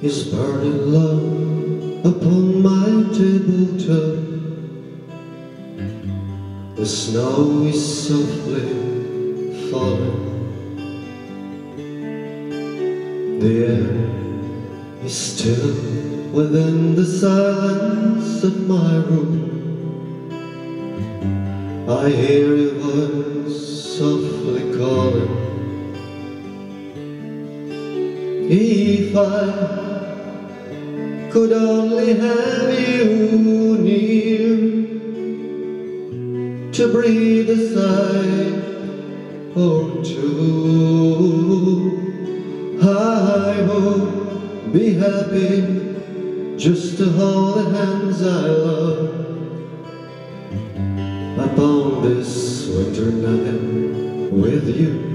Is burning low upon my tabletop. The snow is softly falling. The air is still within the silence of my room. I hear your voice softly calling. If I could only have you near to breathe a sigh or two, I would be happy just to hold the hands I love upon this winter night with you.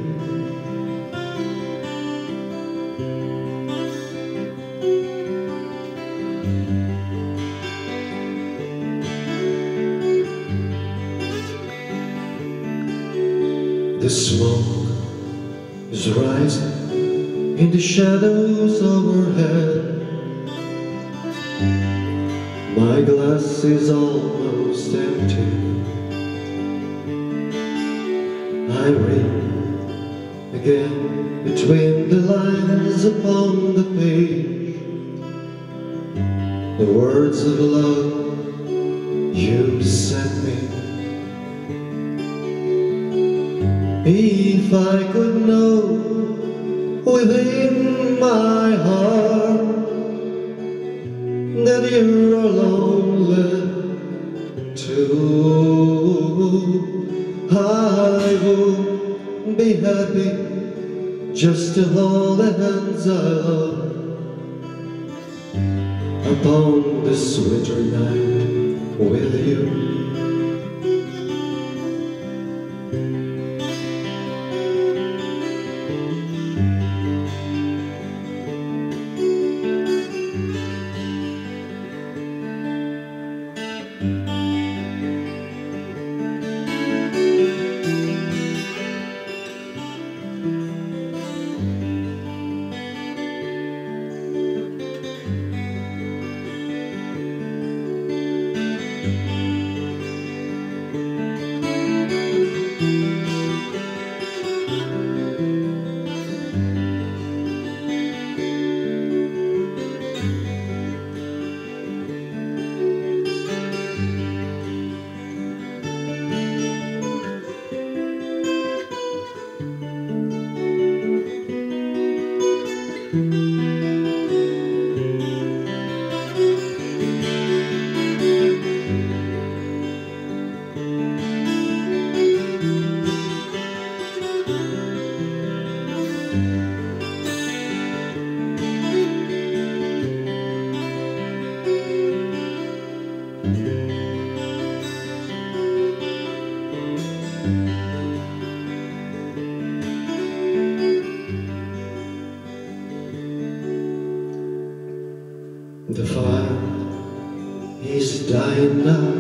The smoke is rising in the shadows overhead. My glass is almost empty. I read again between the lines upon the page the words of love you sent me. If I could know within my heart that you're lonely too, I would be happy just to hold the hands I love upon this winter night with you. The fire is dying now,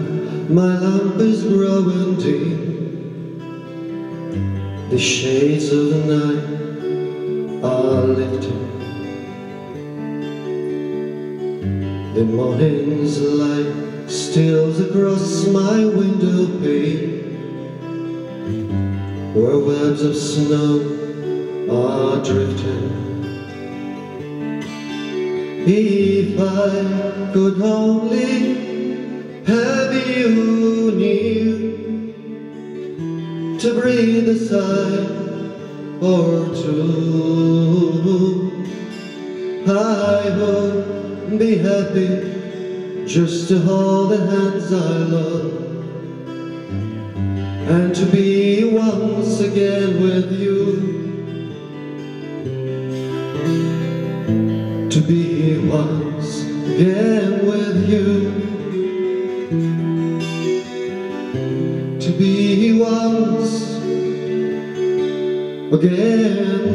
my lamp is growing dim. The shades of the night are. The morning's light steals across my window pane, where webs of snow are drifting. If I could only have you near to breathe a sigh or two, I would be happy just to hold the hands I love and to be once again with you. to be once again with you, again.